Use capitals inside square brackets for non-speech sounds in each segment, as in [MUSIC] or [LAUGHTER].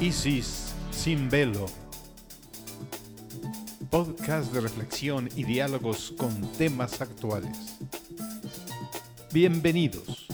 Isis sin velo. Podcast de reflexión y diálogos con temas actuales. Bienvenidos.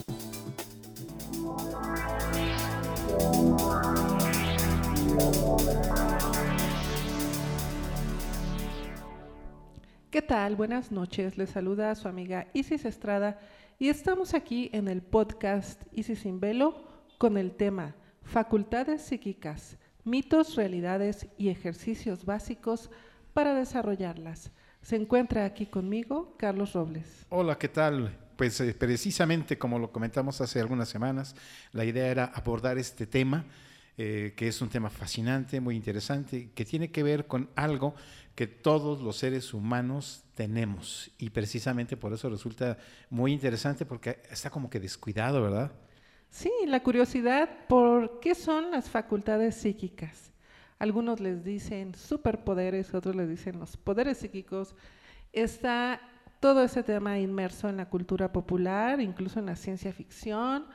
Tal? Buenas noches. Les saluda a su amiga Isis Estrada y estamos aquí en el podcast Isis sin velo con el tema Facultades psíquicas, mitos, realidades y ejercicios básicos para desarrollarlas. Se encuentra aquí conmigo Carlos Robles. Hola, ¿qué tal? Pues eh, precisamente como lo comentamos hace algunas semanas, la idea era abordar este tema, eh, que es un tema fascinante, muy interesante, que tiene que ver con algo que todos los seres humanos tenemos. Y precisamente por eso resulta muy interesante porque está como que descuidado, ¿verdad? Sí, la curiosidad por qué son las facultades psíquicas. Algunos les dicen superpoderes, otros les dicen los poderes psíquicos. Está todo ese tema inmerso en la cultura popular, incluso en la ciencia ficción.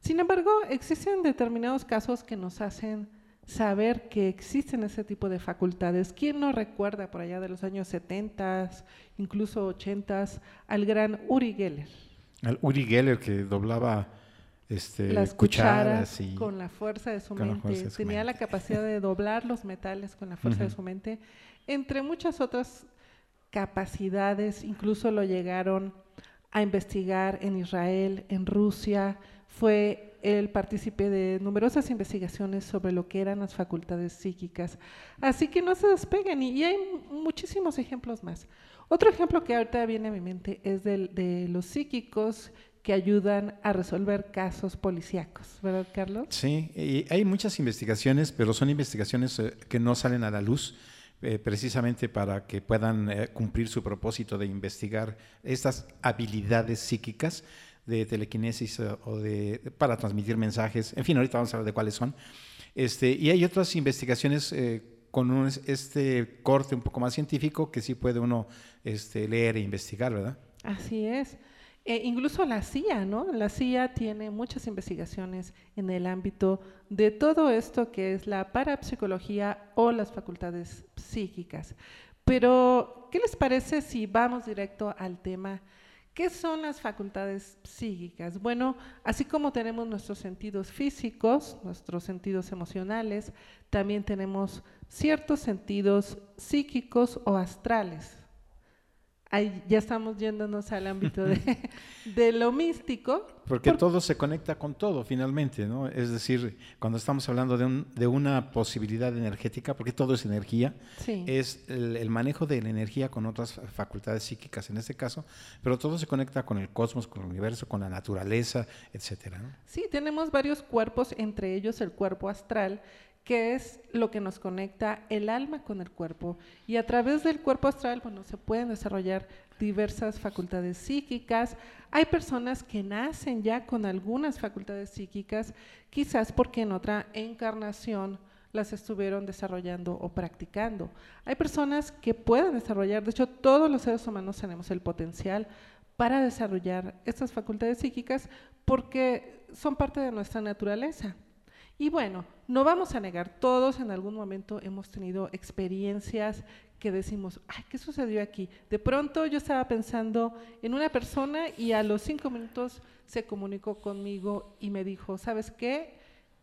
Sin embargo, existen determinados casos que nos hacen saber que existen ese tipo de facultades. ¿Quién no recuerda por allá de los años 70, incluso 80, al gran Uri Geller? Al Uri Geller que doblaba este, las cucharas, con la fuerza de su mente. Tenía la capacidad de doblar los metales con la fuerza de su mente, entre muchas otras capacidades, incluso lo llegaron a investigar en Israel, en Rusia, fue el partícipe de numerosas investigaciones sobre lo que eran las facultades psíquicas. Así que no se despeguen y, hay muchísimos ejemplos más. Otro ejemplo que ahorita viene a mi mente es de los psíquicos que ayudan a resolver casos policíacos, ¿verdad, Carlos? Sí, y hay muchas investigaciones, pero son investigaciones eh, que no salen a la luz. Eh, precisamente para que puedan eh, cumplir su propósito de investigar estas habilidades psíquicas de telequinesis o de para transmitir mensajes. En fin, ahorita vamos a hablar de cuáles son. Este, y hay otras investigaciones con un, este corte un poco más científico que sí puede uno este, leer e investigar, ¿verdad? Así es. E incluso la CIA, ¿no? La CIA tiene muchas investigaciones en el ámbito de todo esto que es la parapsicología o las facultades psíquicas. Pero, ¿qué les parece si vamos directo al tema? ¿Qué son las facultades psíquicas? Bueno, así como tenemos nuestros sentidos físicos, nuestros sentidos emocionales, también tenemos ciertos sentidos psíquicos o astrales ya estamos yéndonos al ámbito de, [LAUGHS] lo místico. Porque todo se conecta con todo finalmente, ¿no? Es decir, cuando estamos hablando de, una posibilidad energética, porque todo es energía, es el, manejo de la energía con otras facultades psíquicas en este caso, pero todo se conecta con el cosmos, con el universo, con la naturaleza, etcétera. Sí, tenemos varios cuerpos, entre ellos el cuerpo astral, que es lo que nos conecta el alma con el cuerpo. Y a través del cuerpo astral, bueno, se pueden desarrollar diversas facultades psíquicas. Hay personas que nacen ya con algunas facultades psíquicas, quizás porque en otra encarnación las estuvieron desarrollando o practicando. Hay personas que pueden desarrollar, de hecho todos los seres humanos tenemos el potencial para desarrollar estas facultades psíquicas porque son parte de nuestra naturaleza. Y bueno, no vamos a negar, todos en algún momento hemos tenido experiencias que decimos, ay, ¿qué sucedió aquí? De pronto yo estaba pensando en una persona y a los cinco minutos se comunicó conmigo y me dijo, ¿sabes qué?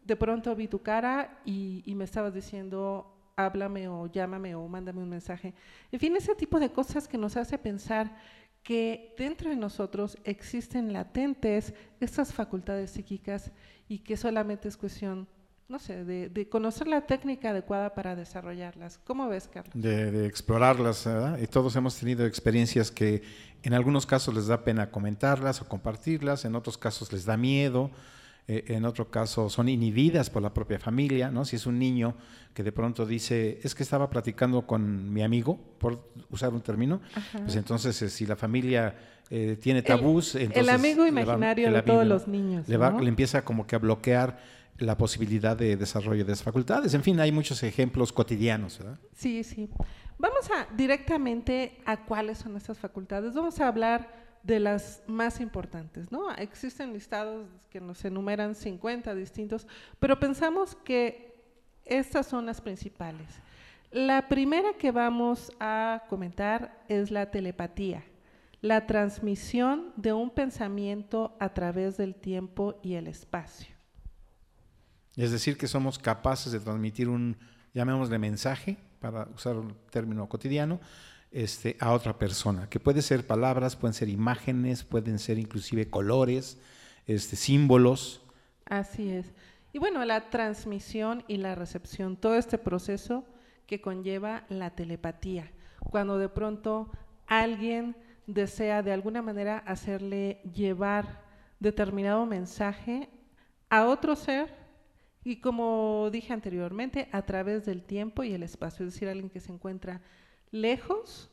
De pronto vi tu cara y, me estabas diciendo, háblame o llámame o mándame un mensaje. En fin, ese tipo de cosas que nos hace pensar que dentro de nosotros existen latentes estas facultades psíquicas y que solamente es cuestión, no sé, de, conocer la técnica adecuada para desarrollarlas. ¿Cómo ves, Carlos? De, explorarlas. Y todos hemos tenido experiencias que en algunos casos les da pena comentarlas o compartirlas, en otros casos les da miedo. Eh, en otro caso son inhibidas por la propia familia, ¿no? Si es un niño que de pronto dice, es que estaba platicando con mi amigo, por usar un término, pues entonces eh, si la familia eh, tiene tabús, el, el amigo imaginario de todos los niños, le, le empieza como que a bloquear la posibilidad de desarrollo de esas facultades. En fin, hay muchos ejemplos cotidianos, ¿verdad? Sí, sí. Vamos a directamente a cuáles son estas facultades. Vamos a hablar de las más importantes, ¿no? Existen listados que nos enumeran 50 distintos, pero pensamos que estas son las principales. La primera que vamos a comentar es la telepatía, la transmisión de un pensamiento a través del tiempo y el espacio. Es decir, que somos capaces de transmitir un, llamémosle mensaje, para usar un término cotidiano, este, a otra persona, que puede ser palabras, pueden ser imágenes, pueden ser inclusive colores, este, símbolos. Así es. Y bueno, la transmisión y la recepción, todo este proceso que conlleva la telepatía, cuando de pronto alguien desea de alguna manera hacerle llevar determinado mensaje a otro ser y como dije anteriormente, a través del tiempo y el espacio, es decir, alguien que se encuentra lejos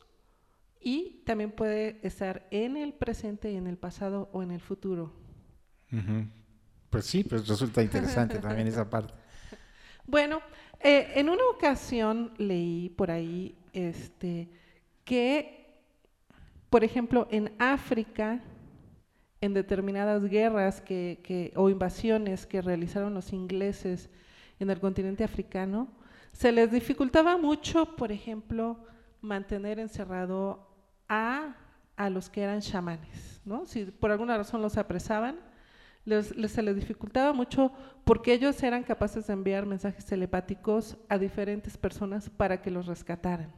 y también puede estar en el presente en el pasado o en el futuro. Pues sí, pues resulta interesante [LAUGHS] también esa parte. Bueno, eh, en una ocasión leí por ahí este, que, por ejemplo, en África, en determinadas guerras que, o invasiones que realizaron los ingleses en el continente africano, se les dificultaba mucho, por ejemplo, mantener encerrado a, a los que eran chamanes, ¿no? Si por alguna razón los apresaban, les, se les dificultaba mucho porque ellos eran capaces de enviar mensajes telepáticos a diferentes personas para que los rescataran.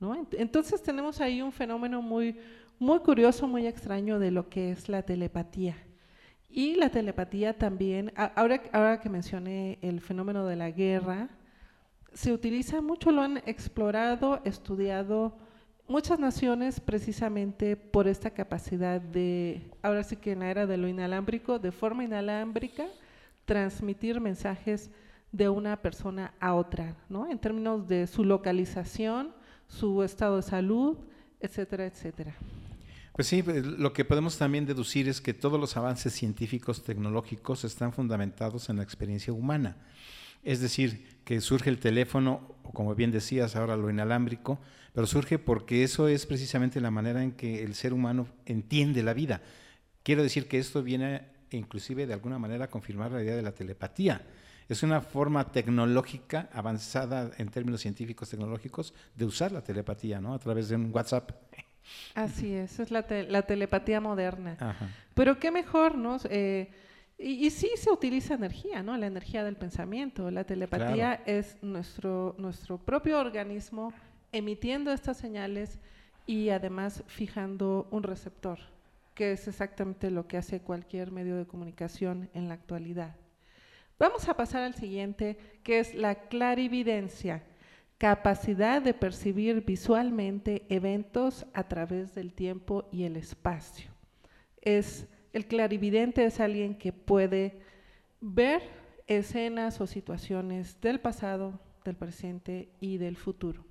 ¿no? Entonces tenemos ahí un fenómeno muy, muy curioso, muy extraño de lo que es la telepatía. Y la telepatía también, ahora, ahora que mencioné el fenómeno de la guerra, se utiliza mucho, lo han explorado, estudiado muchas naciones precisamente por esta capacidad de, ahora sí que en la era de lo inalámbrico, de forma inalámbrica, transmitir mensajes de una persona a otra, ¿no? En términos de su localización, su estado de salud, etcétera, etcétera. Pues sí, pues, lo que podemos también deducir es que todos los avances científicos tecnológicos están fundamentados en la experiencia humana. Es decir, que surge el teléfono, o como bien decías ahora lo inalámbrico, pero surge porque eso es precisamente la manera en que el ser humano entiende la vida. Quiero decir que esto viene inclusive de alguna manera a confirmar la idea de la telepatía. Es una forma tecnológica avanzada en términos científicos tecnológicos de usar la telepatía, ¿no? A través de un WhatsApp. Así es, es la, la telepatía moderna. Pero qué mejor, ¿no? Eh, y, sí se utiliza energía, ¿no? La energía del pensamiento. La telepatía es nuestro, nuestro propio organismo emitiendo estas señales y además fijando un receptor, que es exactamente lo que hace cualquier medio de comunicación en la actualidad. Vamos a pasar al siguiente, que es la clarividencia, capacidad de percibir visualmente eventos a través del tiempo y el espacio. Es el clarividente es alguien que puede ver escenas o situaciones del pasado, del presente y del futuro.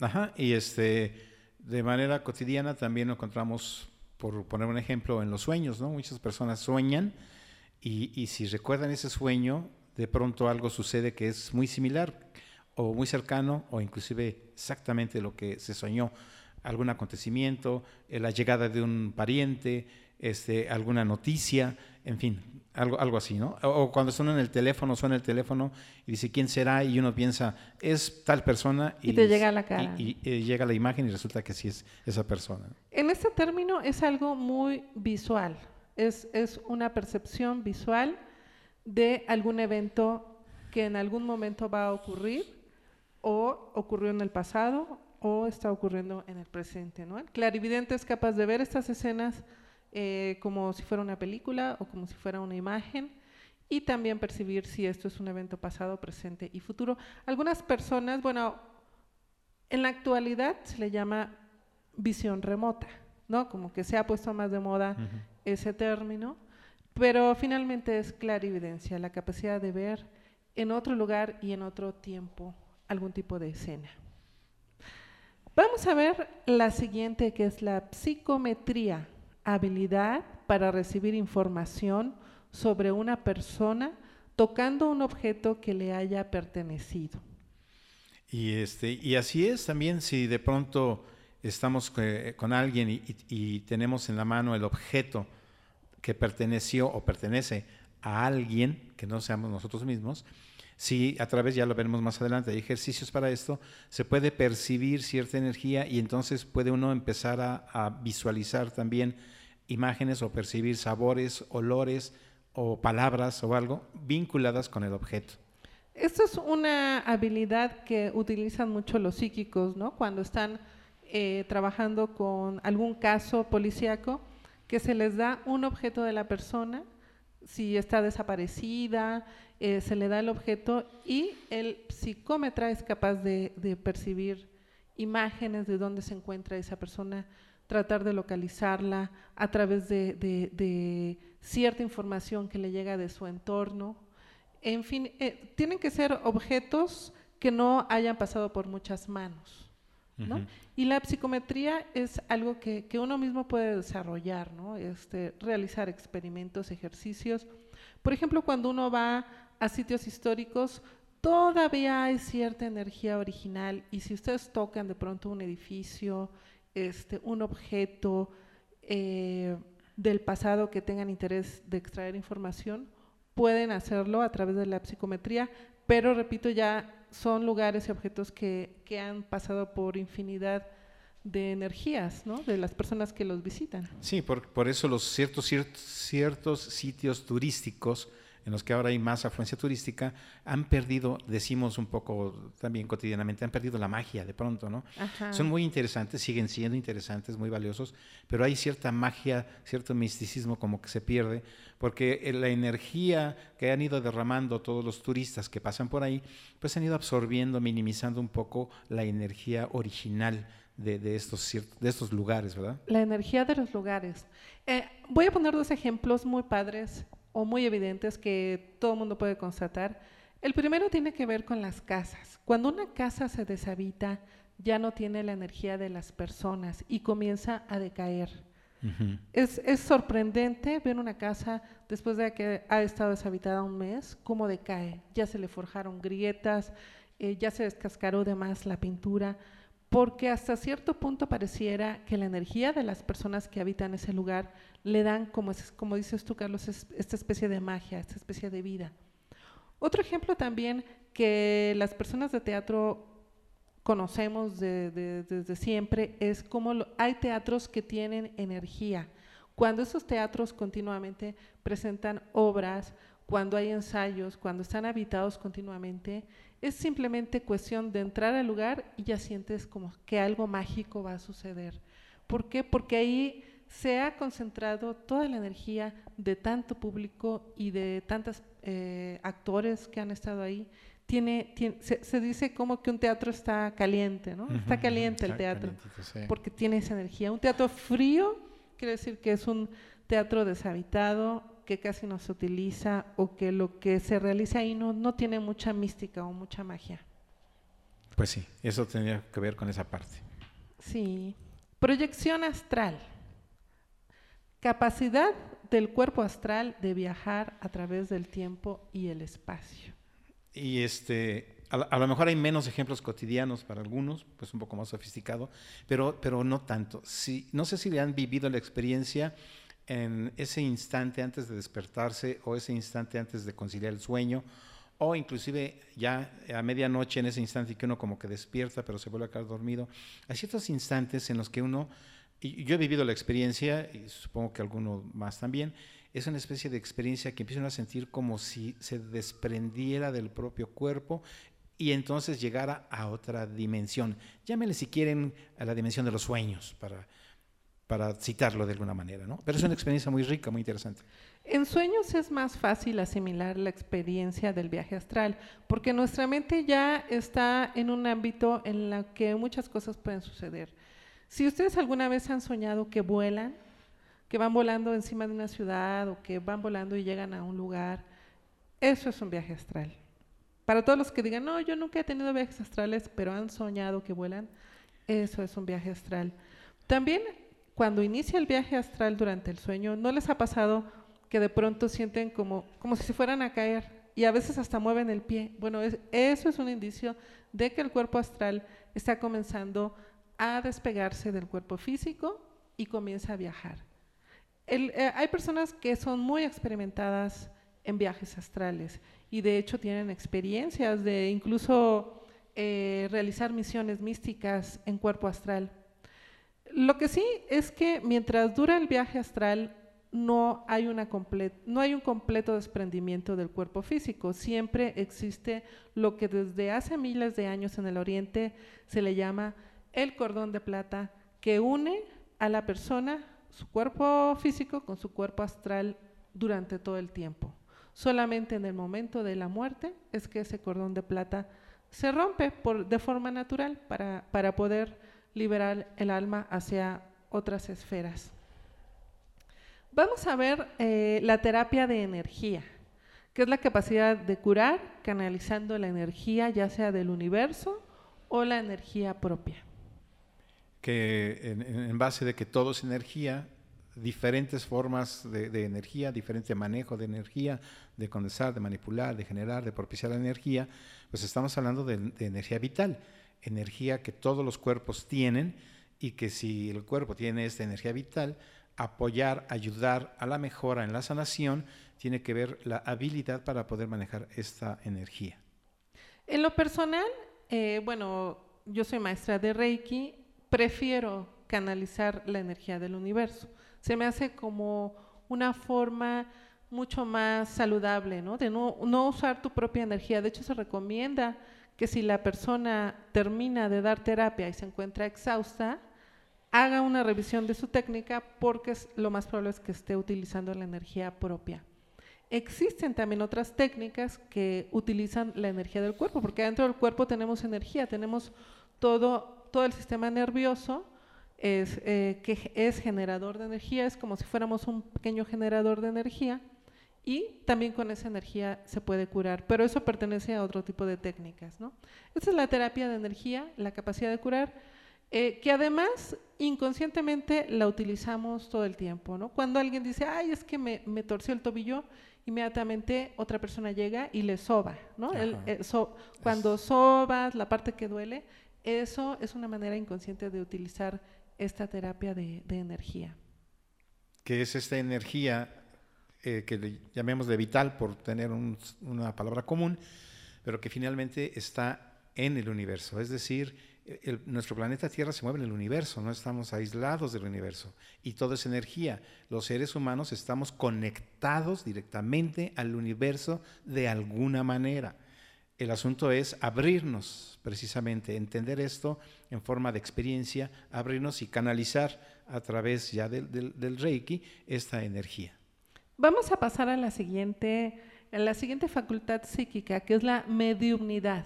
Ajá, y este, de manera cotidiana también lo encontramos, por poner un ejemplo, en los sueños, ¿no? Muchas personas sueñan y, y si recuerdan ese sueño, de pronto algo sucede que es muy similar o muy cercano o inclusive exactamente lo que se soñó, algún acontecimiento, eh, la llegada de un pariente, este, alguna noticia, en fin, algo, algo así, ¿no? O, cuando suena en el teléfono, suena el teléfono y dice, ¿quién será? Y uno piensa, es tal persona. Y, te llega a la cara. Y, llega la imagen y resulta que sí es esa persona. En este término es algo muy visual, es, es una percepción visual de algún evento que en algún momento va a ocurrir o ocurrió en el pasado o está ocurriendo en el presente, ¿no? El clarividente es capaz de ver estas escenas eh, como si fuera una película o como si fuera una imagen y también percibir si esto es un evento pasado, presente y futuro. Algunas personas, bueno, en la actualidad se le llama visión remota, ¿no? Como que se ha puesto más de moda ese término, pero finalmente es clarividencia, la capacidad de ver en otro lugar y en otro tiempo algún tipo de escena. Vamos a ver la siguiente, que es la psicometría habilidad para recibir información sobre una persona tocando un objeto que le haya pertenecido. Y, este, y así es también si de pronto estamos eh, con alguien y, tenemos en la mano el objeto que perteneció o pertenece a alguien, que no seamos nosotros mismos, si a través, ya lo veremos más adelante, hay ejercicios para esto, se puede percibir cierta energía y entonces puede uno empezar a, visualizar también imágenes o percibir sabores, olores o palabras o algo vinculadas con el objeto. Esto es una habilidad que utilizan mucho los psíquicos, ¿no? Cuando están eh, trabajando con algún caso policíaco, que se les da un objeto de la persona, si está desaparecida, eh, se le da el objeto y el psicómetra es capaz de, percibir imágenes de dónde se encuentra esa persona, tratar de localizarla a través de, cierta información que le llega de su entorno. En fin, eh, tienen que ser objetos que no hayan pasado por muchas manos. Y la psicometría es algo que, uno mismo puede desarrollar, ¿no? este, realizar experimentos, ejercicios. Por ejemplo, cuando uno va a sitios históricos, todavía hay cierta energía original y si ustedes tocan de pronto un edificio, este, un objeto eh, del pasado que tengan interés de extraer información, pueden hacerlo a través de la psicometría, pero repito, ya son lugares y objetos que, que han pasado por infinidad de energías, ¿no? De las personas que los visitan. Sí, por, por eso los ciertos, ciertos, ciertos sitios turísticos en los que ahora hay más afluencia turística, han perdido, decimos un poco también cotidianamente, han perdido la magia de pronto, ¿no? Son muy interesantes, siguen siendo interesantes, muy valiosos, pero hay cierta magia, cierto misticismo como que se pierde, porque la energía que han ido derramando todos los turistas que pasan por ahí, pues han ido absorbiendo, minimizando un poco la energía original de, estos, de estos lugares, ¿verdad? La energía de los lugares. Eh, voy a poner dos ejemplos muy padres o muy evidentes que todo el mundo puede constatar. El primero tiene que ver con las casas. Cuando una casa se deshabita, ya no tiene la energía de las personas y comienza a decaer. es, sorprendente ver una casa después de que ha estado deshabitada un mes, cómo decae. Ya se le forjaron grietas, eh, ya se descascaró de más la pintura, porque hasta cierto punto pareciera que la energía de las personas que habitan ese lugar le dan, como, como dices tú, Carlos, esta especie de magia, esta especie de vida. Otro ejemplo también que las personas de teatro conocemos desde siempre es cómo hay teatros que tienen energía. Cuando esos teatros continuamente presentan obras, cuando hay ensayos, cuando están habitados continuamente, es simplemente cuestión de entrar al lugar y ya sientes como que algo mágico va a suceder. ¿Por qué? Porque ahí se ha concentrado toda la energía de tanto público y de tantos eh, actores que han estado ahí. Tiene, se, dice como que un teatro está caliente, ¿no? está caliente el teatro, porque tiene esa energía. Un teatro frío quiere decir que es un teatro deshabitado, que casi no se utiliza o que lo que se realiza ahí no, no tiene mucha mística o mucha magia. Pues sí, eso tenía que ver con esa parte. Sí. Proyección astral. Capacidad del cuerpo astral de viajar a través del tiempo y el espacio. Y este, a, lo mejor hay menos ejemplos cotidianos para algunos, pues un poco más sofisticado, pero, pero no tanto. Si, no sé si le han vivido la experiencia en ese instante antes de despertarse o ese instante antes de conciliar el sueño o inclusive ya a medianoche en ese instante que uno como que despierta pero se vuelve a quedar dormido. Hay ciertos instantes en los que uno, y yo he vivido la experiencia y supongo que alguno más también, es una especie de experiencia que empiezan a sentir como si se desprendiera del propio cuerpo y entonces llegara a otra dimensión. Llámenle si quieren a la dimensión de los sueños para para citarlo de alguna manera, ¿no? Pero es una experiencia muy rica, muy interesante. En sueños es más fácil asimilar la experiencia del viaje astral, porque nuestra mente ya está en un ámbito en el que muchas cosas pueden suceder. Si ustedes alguna vez han soñado que vuelan, que van volando encima de una ciudad o que van volando y llegan a un lugar, eso es un viaje astral. Para todos los que digan, no, yo nunca he tenido viajes astrales, pero han soñado que vuelan, eso es un viaje astral. También cuando inicia el viaje astral durante el sueño, ¿no les ha pasado que de pronto sienten como, como si se fueran a caer y a veces hasta mueven el pie? Bueno, eso es un indicio de que el cuerpo astral está comenzando a despegarse del cuerpo físico y comienza a viajar. Eh, hay personas que son muy experimentadas en viajes astrales y de hecho tienen experiencias de incluso eh, realizar misiones místicas en cuerpo astral. Lo que sí es que mientras dura el viaje astral no hay, una no hay un completo desprendimiento del cuerpo físico, siempre existe lo que desde hace miles de años en el Oriente se le llama el cordón de plata que une a la persona, su cuerpo físico con su cuerpo astral durante todo el tiempo. Solamente en el momento de la muerte es que ese cordón de plata se rompe por, de forma natural para, para poder liberar el alma hacia otras esferas. Vamos a ver eh, la terapia de energía, que es la capacidad de curar canalizando la energía ya sea del universo o la energía propia. Que en, base de que todo es energía, diferentes formas de, energía, diferente manejo de energía, de condensar, de manipular, de generar, de propiciar la energía, pues estamos hablando de, energía vital, energía que todos los cuerpos tienen y que si el cuerpo tiene esta energía vital, apoyar, ayudar a la mejora en la sanación, tiene que ver la habilidad para poder manejar esta energía. En lo personal, eh, bueno, yo soy maestra de Reiki, prefiero canalizar la energía del universo. Se me hace como una forma mucho más saludable, ¿no? De no, no usar tu propia energía. De hecho, se recomienda que si la persona termina de dar terapia y se encuentra exhausta, haga una revisión de su técnica porque lo más probable es que esté utilizando la energía propia. Existen también otras técnicas que utilizan la energía del cuerpo, porque dentro del cuerpo tenemos energía, tenemos todo, todo el sistema nervioso, eh, que es generador de energía, es como si fuéramos un pequeño generador de energía y también con esa energía se puede curar, pero eso pertenece a otro tipo de técnicas. ¿no? Esta es la terapia de energía, la capacidad de curar eh, que además inconscientemente la utilizamos todo el tiempo, ¿no? Cuando alguien dice, ay, es que me, torció el tobillo, inmediatamente otra persona llega y le soba, ¿no? Eh, cuando sobas la parte que duele, eso es una manera inconsciente de utilizar esta terapia de, energía. ¿Qué es esta energía eh, que le llamemos de vital por tener una palabra común, pero que finalmente está en el universo, es decir, nuestro planeta Tierra se mueve en el universo, no estamos aislados del universo y todo es energía. Los seres humanos estamos conectados directamente al universo de alguna manera. El asunto es abrirnos, precisamente, entender esto en forma de experiencia, abrirnos y canalizar a través ya del Reiki esta energía. Vamos a pasar a la siguiente, a la siguiente facultad psíquica, que es la mediumnidad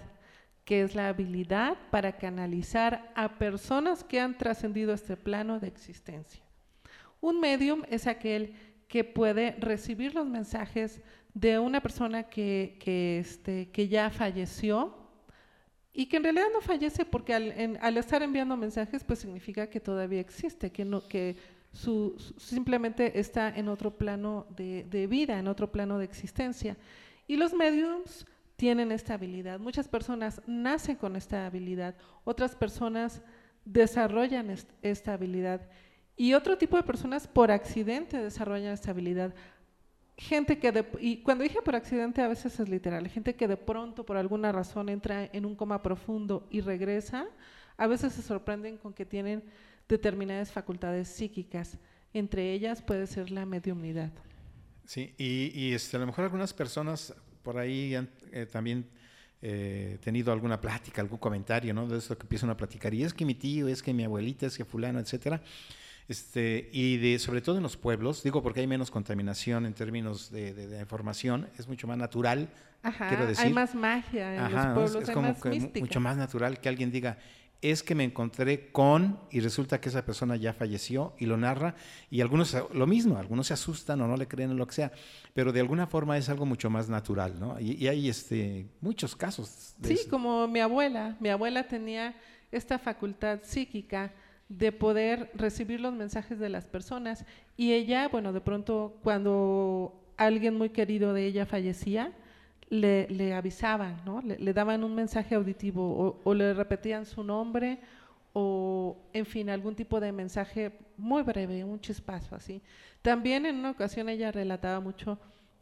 que es la habilidad para canalizar a personas que han trascendido este plano de existencia. Un medium es aquel que puede recibir los mensajes de una persona que, este, que ya falleció y que en realidad no fallece porque al, estar enviando mensajes pues significa que todavía existe, que, no, que su, simplemente está en otro plano de, de vida, en otro plano de existencia. Y los mediums tienen esta habilidad. Muchas personas nacen con esta habilidad, otras personas desarrollan esta habilidad y otro tipo de personas por accidente desarrollan esta habilidad. Gente que, y cuando dije por accidente a veces es literal, gente que de pronto por alguna razón entra en un coma profundo y regresa, a veces se sorprenden con que tienen determinadas facultades psíquicas. Entre ellas puede ser la mediumnidad. Sí, y, y este, a lo mejor algunas personas por ahí han eh, también eh, tenido alguna plática, algún comentario, ¿no? De eso que empiezan a platicar. Y es que mi tío, es que mi abuelita, es que fulano, etcétera. Este, y de, sobre todo en los pueblos, digo porque hay menos contaminación en términos de, información, es mucho más natural, quiero decir. Hay más magia en los pueblos, es, como mucho más natural que alguien diga, es que me encontré con y resulta que esa persona ya falleció y lo narra y algunos lo mismo, algunos se asustan o no le creen en lo que sea, pero de alguna forma es algo mucho más natural, ¿no? Y, hay este, muchos casos. sí, como mi abuela, mi abuela tenía esta facultad psíquica de poder recibir los mensajes de las personas y ella, bueno, de pronto cuando alguien muy querido de ella fallecía, le, avisaban, ¿no? le, daban un mensaje auditivo o, le repetían su nombre o, en fin, algún tipo de mensaje muy breve, un chispazo así. También en una ocasión ella relataba mucho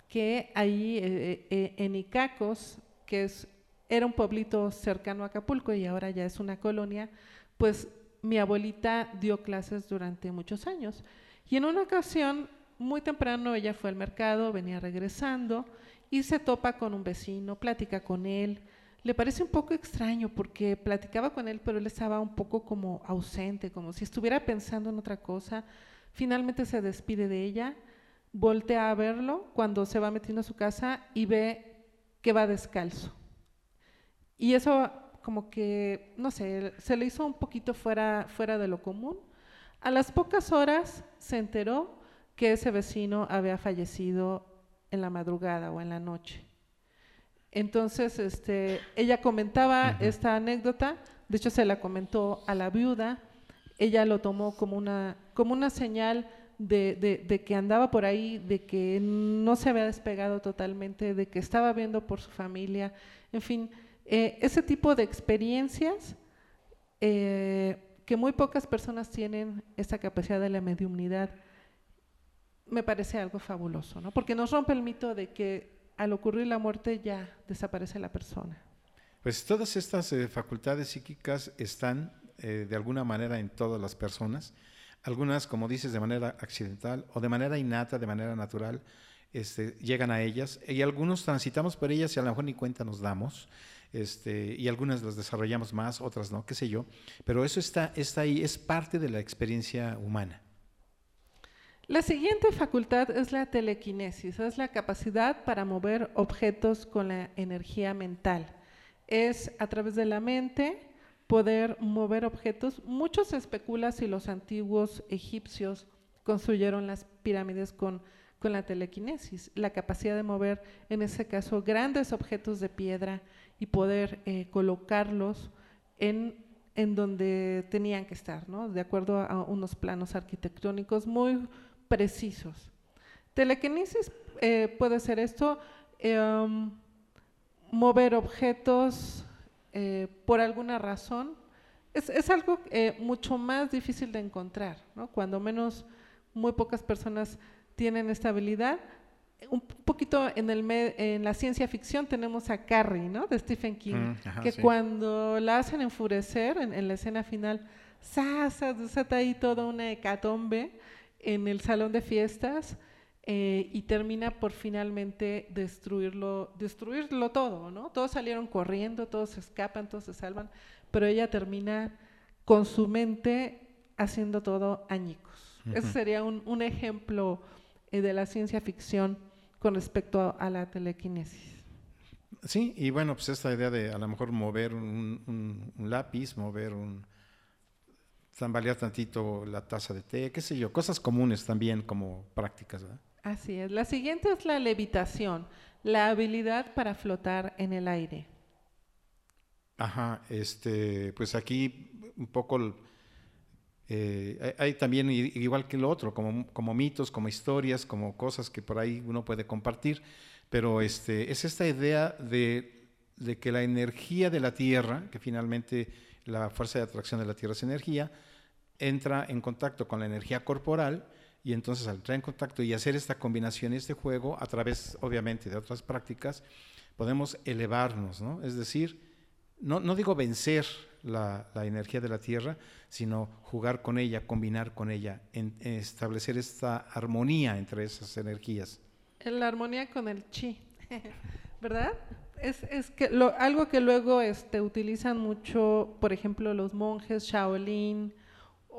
que ahí eh, eh, eh, en Icacos, que es, era un pueblito cercano a Acapulco y ahora ya es una colonia, pues mi abuelita dio clases durante muchos años. Y en una ocasión, muy temprano, ella fue al mercado, venía regresando y se topa con un vecino, platica con él. Le parece un poco extraño porque platicaba con él, pero él estaba un poco como ausente, como si estuviera pensando en otra cosa. Finalmente se despide de ella, voltea a verlo cuando se va metiendo a su casa y ve que va descalzo. Y eso como que, no sé, se le hizo un poquito fuera, fuera de lo común. A las pocas horas se enteró que ese vecino había fallecido en la madrugada o en la noche. Entonces, este, ella comentaba esta anécdota, de hecho se la comentó a la viuda, ella lo tomó como una, como una señal de, de, que andaba por ahí, de que no se había despegado totalmente, de que estaba viendo por su familia, en fin, eh, ese tipo de experiencias eh, que muy pocas personas tienen esa capacidad de la mediumnidad, me parece algo fabuloso, ¿no? Porque nos rompe el mito de que al ocurrir la muerte ya desaparece la persona. Pues todas estas eh, facultades psíquicas están eh, de alguna manera en todas las personas, algunas, como dices, de manera accidental o de manera innata, de manera natural, este, llegan a ellas y algunos transitamos por ellas y a lo mejor ni cuenta nos damos. Este, y algunas las desarrollamos más, otras no, qué sé yo, pero eso está, está ahí, es parte de la experiencia humana. La siguiente facultad es la telequinesis, es la capacidad para mover objetos con la energía mental. Es a través de la mente poder mover objetos. Muchos especulan si los antiguos egipcios construyeron las pirámides con, con la telequinesis, la capacidad de mover, en ese caso, grandes objetos de piedra y poder eh, colocarlos en, en donde tenían que estar, ¿no? de acuerdo a unos planos arquitectónicos muy precisos. Telequinesis eh, puede ser esto, em, mover objetos eh, por alguna razón. Es, algo eh, mucho más difícil de encontrar, ¿no? cuando menos muy pocas personas tienen esta habilidad. Un poquito en, el en la ciencia ficción tenemos a Carrie, ¿no? De Stephen King, mm, que cuando la hacen enfurecer en, la escena final, ¡zasa! desata ahí toda una hecatombe en el salón de fiestas eh, y termina por finalmente destruirlo, destruirlo todo, ¿no? Todos salieron corriendo, todos se escapan, todos se salvan, pero ella termina con su mente haciendo todo añicos. Ese sería un, ejemplo eh, de la ciencia ficción con respecto a, la telequinesis. Sí, y bueno, pues esta idea de a lo mejor mover un lápiz, mover un, tambalear tantito la taza de té, qué sé yo, cosas comunes también como prácticas. ¿verdad? Así es. La siguiente es la levitación, la habilidad para flotar en el aire. Ajá, este, pues aquí un poco eh, hay, también, igual que lo otro, como, como mitos, como historias, como cosas que por ahí uno puede compartir, pero este, es esta idea de, de que la energía de la Tierra, que finalmente la fuerza de atracción de la Tierra es energía, entra en contacto con la energía corporal y entonces al entrar en contacto y hacer esta combinación, este juego, a través obviamente de otras prácticas, podemos elevarnos, ¿no? Es decir, no, no digo vencer la, energía de la Tierra, sino jugar con ella, combinar con ella, establecer esta armonía entre esas energías. La armonía con el chi, [LAUGHS] ¿verdad? Es, es que algo que luego este, utilizan mucho, por ejemplo, los monjes Shaolin,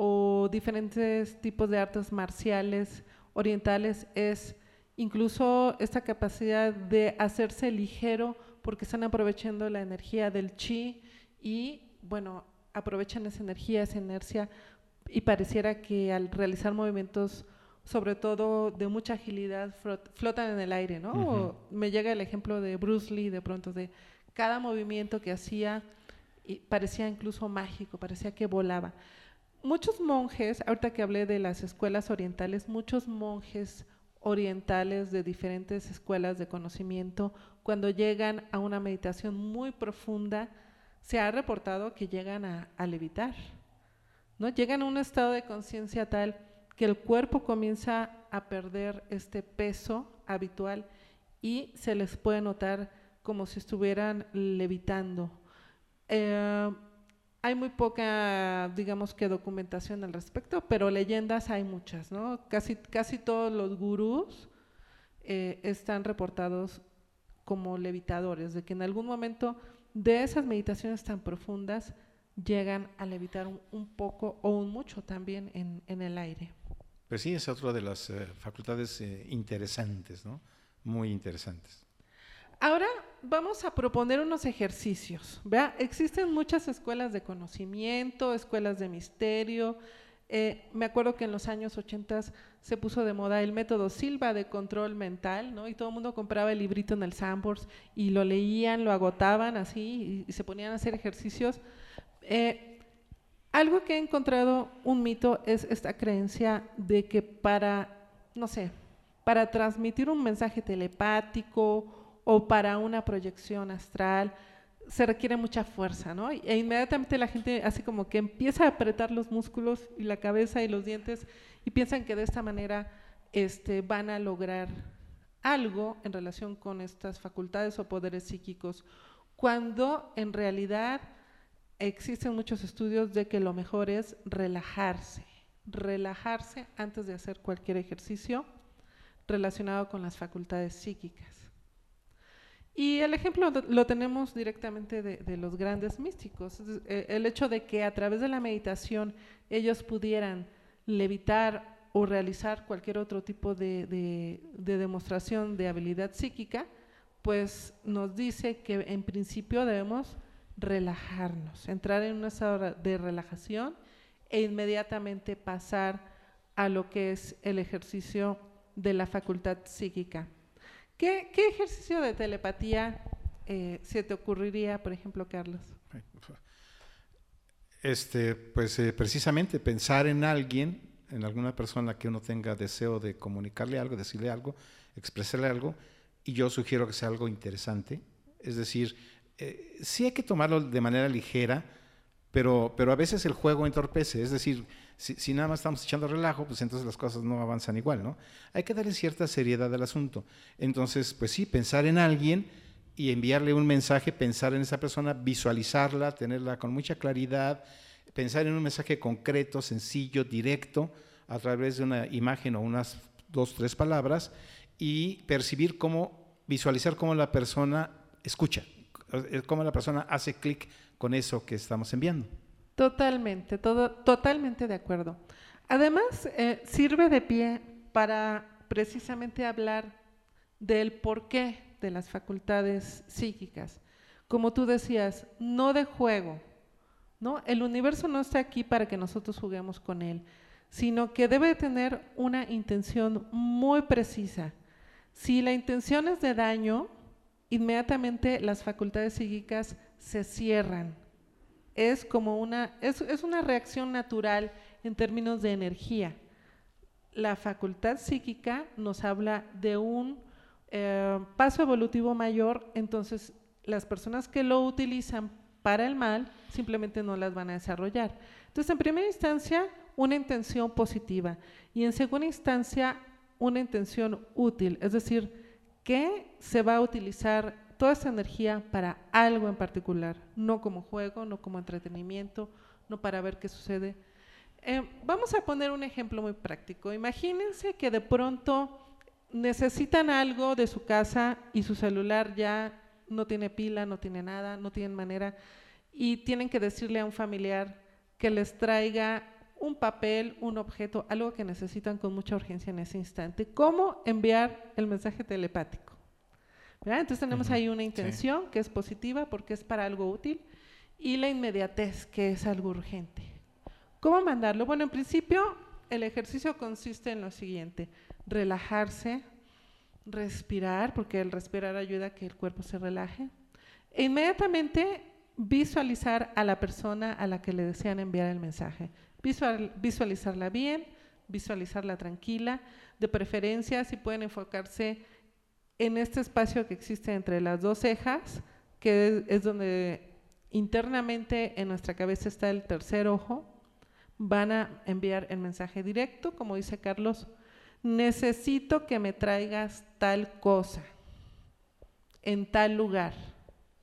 o diferentes tipos de artes marciales orientales es incluso esta capacidad de hacerse ligero porque están aprovechando la energía del chi y, bueno, aprovechan esa energía, esa inercia y pareciera que al realizar movimientos, sobre todo de mucha agilidad, flotan en el aire, ¿no? me llega el ejemplo de Bruce Lee de pronto, de cada movimiento que hacía y parecía incluso mágico, parecía que volaba muchos monjes, ahorita que hablé de las escuelas orientales, muchos monjes orientales de diferentes escuelas de conocimiento, cuando llegan a una meditación muy profunda, se ha reportado que llegan a, levitar. ¿no? Llegan a un estado de conciencia tal que el cuerpo comienza a perder este peso habitual y se les puede notar como si estuvieran levitando. Eh, hay muy poca, digamos que documentación al respecto, pero leyendas hay muchas, ¿no? Casi, casi todos los gurús eh, están reportados como levitadores, de que en algún momento de esas meditaciones tan profundas llegan a levitar un, poco o un mucho también en, el aire. Pues sí, es otra de las eh, facultades eh, interesantes, ¿no? Muy interesantes. Ahora vamos a proponer unos ejercicios. ¿vea? Existen muchas escuelas de conocimiento, escuelas de misterio. Eh, me acuerdo que en los años 80 se puso de moda el método Silva de control mental, ¿no? Y todo el mundo compraba el librito en el Sandbox y lo leían, lo agotaban así y, se ponían a hacer ejercicios. Eh, algo que he encontrado un mito es esta creencia de que para, no sé, para transmitir un mensaje telepático o para una proyección astral, se requiere mucha fuerza, ¿no? E inmediatamente la gente así como que empieza a apretar los músculos y la cabeza y los dientes y piensan que de esta manera este, van a lograr algo en relación con estas facultades o poderes psíquicos, cuando en realidad existen muchos estudios de que lo mejor es relajarse, relajarse antes de hacer cualquier ejercicio relacionado con las facultades psíquicas. Y el ejemplo lo tenemos directamente de, los grandes místicos. Eh, el hecho de que a través de la meditación ellos pudieran levitar o realizar cualquier otro tipo de, demostración de habilidad psíquica, pues nos dice que en principio debemos relajarnos, entrar en un estado de relajación e inmediatamente pasar a lo que es el ejercicio de la facultad psíquica. ¿Qué, ejercicio de telepatía eh, se te ocurriría, por ejemplo, Carlos? Este, pues eh, precisamente pensar en alguien, en alguna persona que uno tenga deseo de comunicarle algo, decirle algo, expresarle algo, y yo sugiero que sea algo interesante. Es decir, eh, sí hay que tomarlo de manera ligera, pero, pero a veces el juego entorpece. Es decir, si, nada más estamos echando relajo, pues entonces las cosas no avanzan igual, ¿no? Hay que darle cierta seriedad al asunto. Entonces, pues sí, pensar en alguien y enviarle un mensaje, pensar en esa persona, visualizarla, tenerla con mucha claridad, pensar en un mensaje concreto, sencillo, directo, a través de una imagen o unas dos, tres palabras, y percibir cómo, visualizar cómo la persona escucha, cómo la persona hace clic con eso que estamos enviando. Totalmente, todo, totalmente de acuerdo. Además, eh, sirve de pie para precisamente hablar del porqué de las facultades psíquicas. Como tú decías, no de juego, ¿no? El universo no está aquí para que nosotros juguemos con él, sino que debe tener una intención muy precisa. Si la intención es de daño, inmediatamente las facultades psíquicas se cierran, es como una, es, una reacción natural en términos de energía. La facultad psíquica nos habla de un eh, paso evolutivo mayor, entonces las personas que lo utilizan para el mal simplemente no las van a desarrollar. Entonces, en primera instancia, una intención positiva y en segunda instancia, una intención útil, es decir, que se va a utilizar toda esa energía para algo en particular, no como juego, no como entretenimiento, no para ver qué sucede. Eh, vamos a poner un ejemplo muy práctico. Imagínense que de pronto necesitan algo de su casa y su celular ya no tiene pila, no tiene nada, no tienen manera y tienen que decirle a un familiar que les traiga un papel, un objeto, algo que necesitan con mucha urgencia en ese instante. ¿Cómo enviar el mensaje telepático? Entonces tenemos ahí una intención que es positiva porque es para algo útil y la inmediatez que es algo urgente. ¿Cómo mandarlo? Bueno, en principio el ejercicio consiste en lo siguiente, relajarse, respirar, porque el respirar ayuda a que el cuerpo se relaje, e inmediatamente visualizar a la persona a la que le desean enviar el mensaje. visualizarla bien, visualizarla tranquila, de preferencia si pueden enfocarse en este espacio que existe entre las dos cejas, que es donde internamente en nuestra cabeza está el tercer ojo, van a enviar el mensaje directo, como dice Carlos, necesito que me traigas tal cosa en tal lugar.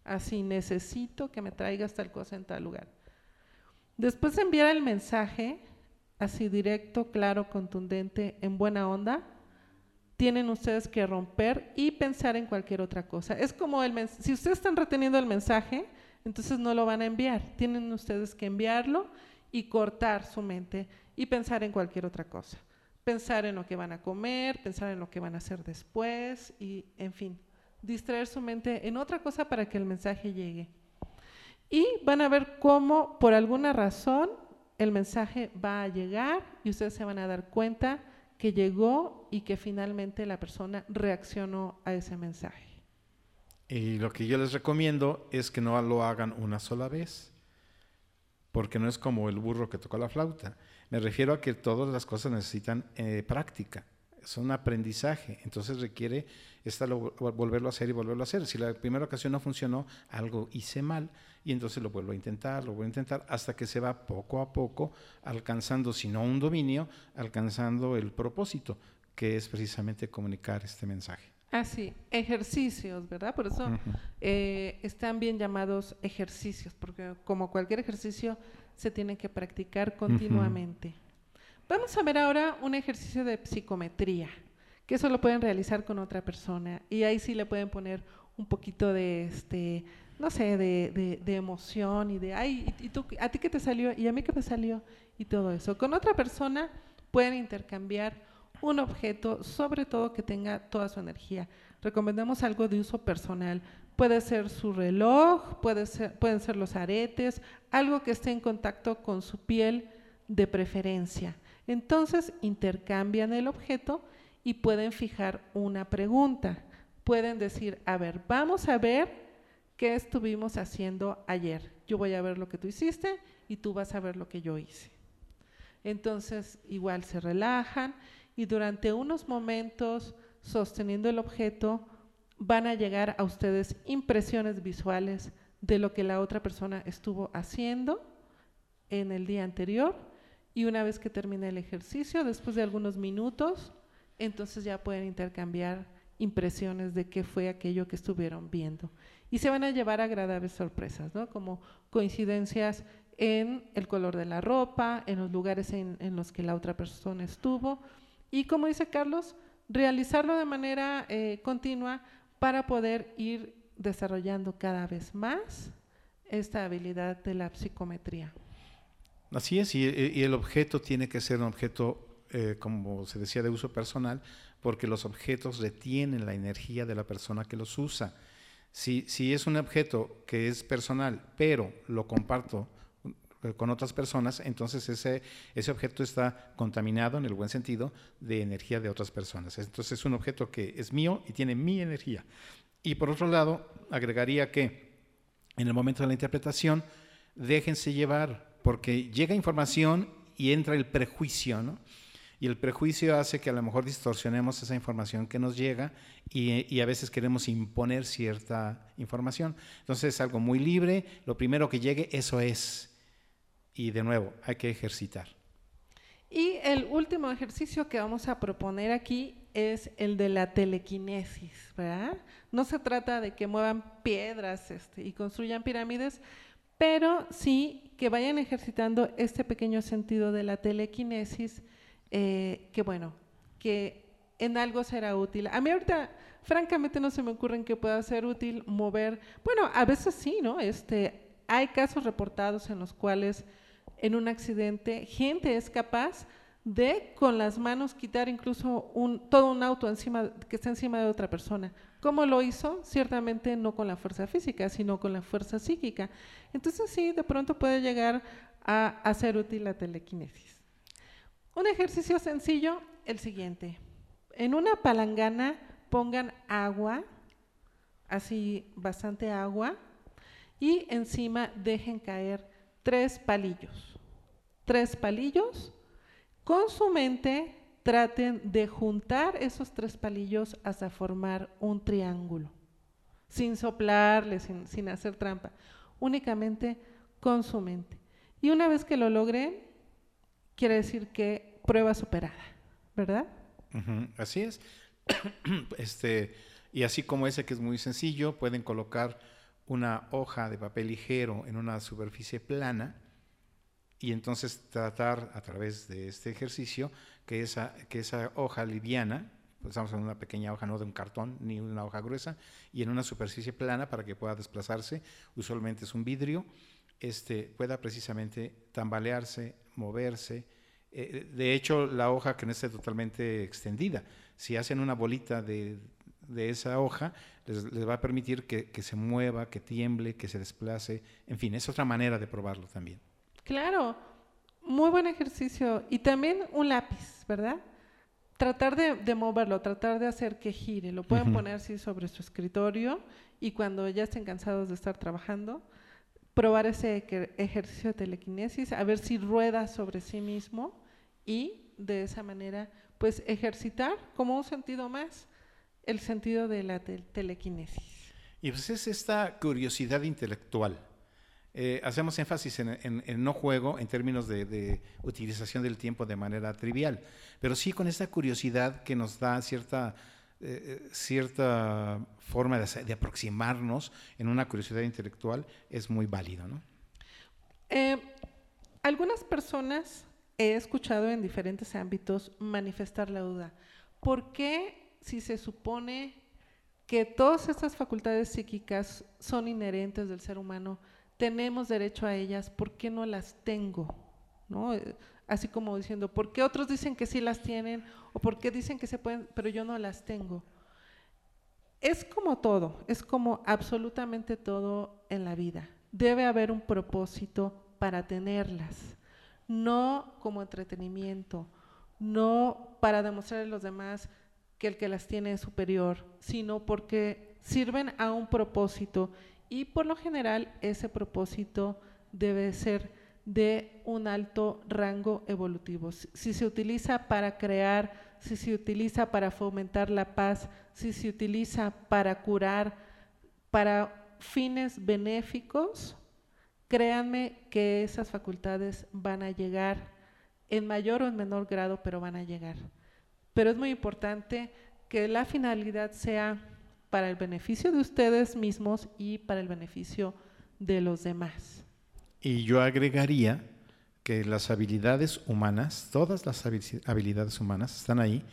Así, necesito que me traigas tal cosa en tal lugar. Después de enviar el mensaje, así directo, claro, contundente, en buena onda, tienen ustedes que romper y pensar en cualquier otra cosa. Es como el si ustedes están reteniendo el mensaje, entonces no lo van a enviar. Tienen ustedes que enviarlo y cortar su mente y pensar en cualquier otra cosa. Pensar en lo que van a comer, pensar en lo que van a hacer después y, en fin, distraer su mente en otra cosa para que el mensaje llegue. Y van a ver cómo, por alguna razón, el mensaje va a llegar y ustedes se van a dar cuenta que llegó y que finalmente la persona reaccionó a ese mensaje. Y lo que yo les recomiendo es que no lo hagan una sola vez, porque no es como el burro que tocó la flauta. Me refiero a que todas las cosas necesitan eh, práctica, es un aprendizaje, entonces requiere volverlo a hacer y volverlo a hacer. Si la primera ocasión no funcionó, algo hice mal y entonces lo vuelvo a intentar, lo vuelvo a intentar hasta que se va poco a poco alcanzando, si no un dominio, alcanzando el propósito, que es precisamente comunicar este mensaje. Ah, sí, ejercicios, ¿verdad? Por eso eh, están bien llamados ejercicios, porque como cualquier ejercicio se tiene que practicar continuamente. Vamos a ver ahora un ejercicio de psicometría, que eso lo pueden realizar con otra persona y ahí sí le pueden poner un poquito de, este, no sé, de, de, emoción y de, ay, ¿y tú, a ti qué te salió? ¿Y a mí qué me salió? Y todo eso. Con otra persona pueden intercambiar un objeto, sobre todo que tenga toda su energía. Recomendamos algo de uso personal. Puede ser su reloj, puede ser, pueden ser los aretes, algo que esté en contacto con su piel de preferencia. Entonces intercambian el objeto y pueden fijar una pregunta. Pueden decir, a ver, vamos a ver qué estuvimos haciendo ayer. Yo voy a ver lo que tú hiciste y tú vas a ver lo que yo hice. Entonces, igual se relajan y durante unos momentos, sosteniendo el objeto, van a llegar a ustedes impresiones visuales de lo que la otra persona estuvo haciendo en el día anterior y una vez que termine el ejercicio, después de algunos minutos, entonces ya pueden intercambiar impresiones de qué fue aquello que estuvieron viendo. Y se van a llevar agradables sorpresas, ¿no? Como coincidencias en el color de la ropa, en los lugares en, en los que la otra persona estuvo. Y como dice Carlos, realizarlo de manera eh, continua para poder ir desarrollando cada vez más esta habilidad de la psicometría. Así es, y, el objeto tiene que ser un objeto, eh, como se decía, de uso personal, porque los objetos retienen la energía de la persona que los usa. Si, si es un objeto que es personal, pero lo comparto eh, con otras personas, entonces ese, ese objeto está contaminado en el buen sentido de energía de otras personas. Entonces es un objeto que es mío y tiene mi energía. Y por otro lado, agregaría que en el momento de la interpretación, déjense llevar, porque llega información y entra el prejuicio, ¿no? Y el prejuicio hace que a lo mejor distorsionemos esa información que nos llega y, a veces queremos imponer cierta información. Entonces es algo muy libre, lo primero que llegue, eso es y de nuevo, hay que ejercitar. Y el último ejercicio que vamos a proponer aquí es el de la telequinesis, ¿verdad? No se trata de que muevan piedras este, y construyan pirámides, pero sí que vayan ejercitando este pequeño sentido de la telequinesis, eh, que bueno, que en algo será útil. A mí ahorita, francamente, no se me ocurre en que pueda ser útil mover, bueno, a veces sí, ¿no? Este, hay casos reportados en los cuales en un accidente, gente es capaz de con las manos quitar incluso un, todo un auto encima, que está encima de otra persona. ¿Cómo lo hizo? Ciertamente no con la fuerza física, sino con la fuerza psíquica. Entonces sí, de pronto puede llegar a, a ser útil la telequinesis. Un ejercicio sencillo, el siguiente. En una palangana pongan agua, así bastante agua, y encima dejen caer tres palillos. Tres palillos. Con su mente traten de juntar esos tres palillos hasta formar un triángulo, sin soplarle, sin, hacer trampa, únicamente con su mente. Y una vez que lo logren, quiere decir que prueba superada, ¿verdad? así es. [COUGHS] este, y así como ese que es muy sencillo, pueden colocar una hoja de papel ligero en una superficie plana y entonces tratar a través de este ejercicio que esa, que esa hoja liviana, pues estamos en una pequeña hoja, no de un cartón ni una hoja gruesa, y en una superficie plana para que pueda desplazarse, usualmente es un vidrio, este, pueda precisamente tambalearse, moverse. Eh, de hecho, la hoja que no esté totalmente extendida, si hacen una bolita de, de esa hoja, les, les, va a permitir que, que se mueva, que tiemble, que se desplace, en fin, es otra manera de probarlo también. Claro, muy buen ejercicio. Y también un lápiz, ¿verdad? Tratar de, moverlo, tratar de hacer que gire. Lo pueden poner así sobre su escritorio y cuando ya estén cansados de estar trabajando, probar ese ejercicio de telequinesis, a ver si rueda sobre sí mismo y de esa manera, pues ejercitar como un sentido más el sentido de la telequinesis. Y pues es esta curiosidad intelectual eh, hacemos énfasis en, en, no juego en términos de, utilización del tiempo de manera trivial, pero sí con esta curiosidad que nos da cierta, eh, eh, cierta forma de, aproximarnos en una curiosidad intelectual es muy válido. algunas personas he escuchado en diferentes ámbitos manifestar la duda. ¿Por qué si se supone que todas estas facultades psíquicas son inherentes del ser humano, tenemos derecho a ellas, ¿por qué no las tengo? ¿No? Eh, así como diciendo, ¿por qué otros dicen que sí las tienen? ¿O por qué dicen que se pueden, pero yo no las tengo? Es como todo, es como absolutamente todo en la vida. Debe haber un propósito para tenerlas, no como entretenimiento, no para demostrarle a los demás que el que las tiene es superior, sino porque sirven a un propósito y por lo general ese propósito debe ser de un alto rango evolutivo. Si se utiliza para crear, si se utiliza para fomentar la paz, si se utiliza para curar, para fines benéficos, créanme que esas facultades van a llegar en mayor o en menor grado, pero van a llegar. Pero es muy importante que la finalidad sea para el beneficio de ustedes mismos y para el beneficio de los demás. Y yo agregaría que las habilidades humanas, todas las habilidades humanas están ahí,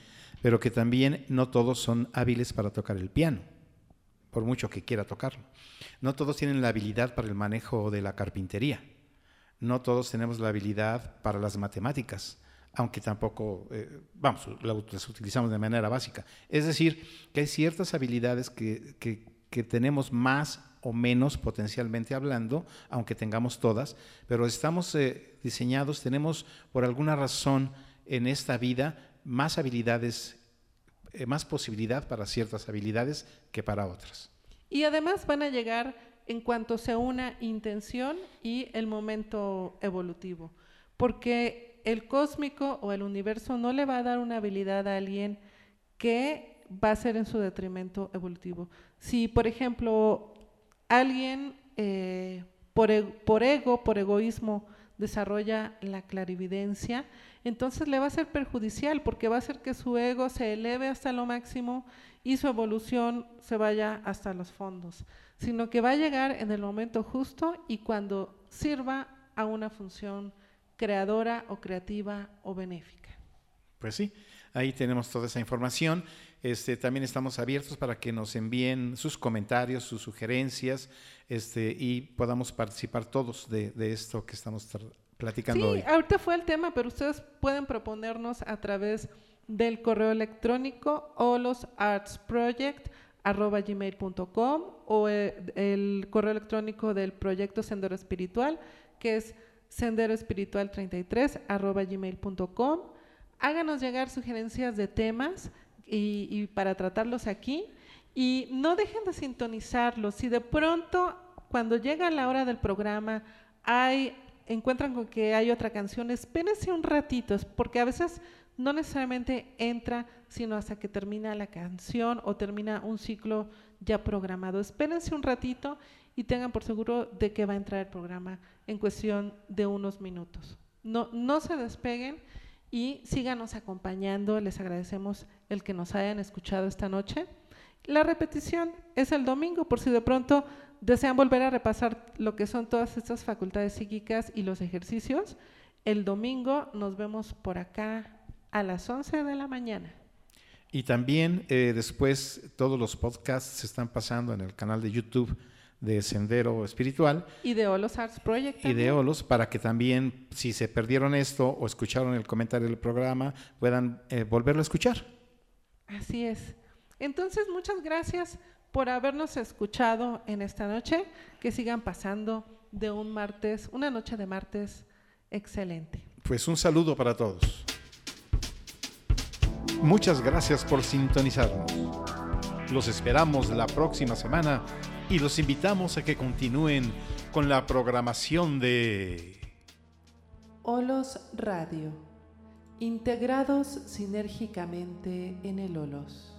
pero que también no todos son hábiles para tocar el piano, por mucho que quiera tocarlo. No todos tienen la habilidad para el manejo de la carpintería. No todos tenemos la habilidad para las matemáticas aunque tampoco, eh, vamos, las utilizamos de manera básica. Es decir, que hay ciertas habilidades que, que, tenemos más o menos potencialmente hablando, aunque tengamos todas, pero estamos eh, diseñados, tenemos por alguna razón en esta vida más habilidades, eh, más posibilidad para ciertas habilidades que para otras. Y además van a llegar en cuanto sea una intención y el momento evolutivo, porque el cósmico o el universo no le va a dar una habilidad a alguien que va a ser en su detrimento evolutivo. Si, por ejemplo, alguien eh, por, e, por ego, por egoísmo, desarrolla la clarividencia, entonces le va a ser perjudicial porque va a hacer que su ego se eleve hasta lo máximo y su evolución se vaya hasta los fondos, sino que va a llegar en el momento justo y cuando sirva a una función creadora o creativa o benéfica. Pues sí, ahí tenemos toda esa información. Este, también estamos abiertos para que nos envíen sus comentarios, sus sugerencias, este, y podamos participar todos de, esto que estamos platicando hoy. Sí, ahorita fue el tema, pero ustedes pueden proponernos a través del correo electrónico o los o el, el correo electrónico del proyecto Sendero Espiritual, que es senderoespiritual33 arroba gmail.com. Háganos llegar sugerencias de temas y, para tratarlos aquí. Y no dejen de sintonizarlos. Si de pronto, cuando llega la hora del programa, hay, encuentran con que hay otra canción, espérense un ratito, porque a veces no necesariamente entra, sino hasta que termina la canción o termina un ciclo ya programado. Espérense un ratito y tengan por seguro de que va a entrar el programa en cuestión de unos minutos. No, no se despeguen y síganos acompañando. Les agradecemos el que nos hayan escuchado esta noche. La repetición es el domingo, por si de pronto desean volver a repasar lo que son todas estas facultades psíquicas y los ejercicios. El domingo nos vemos por acá a las 11 de la mañana. Y también eh, después todos los podcasts se están pasando en el canal de YouTube de Sendero Espiritual. Y de Olos Arts Project. Y de Olos, para que también, si se perdieron esto o escucharon el comentario del programa, puedan eh, volverlo a escuchar. Así es. Entonces, muchas gracias por habernos escuchado en esta noche. Que sigan pasando de un martes, una noche de martes excelente. Pues un saludo para todos. Muchas gracias por sintonizarnos. Los esperamos la próxima semana y los invitamos a que continúen con la programación de Olos Radio, integrados sinérgicamente en el Olos.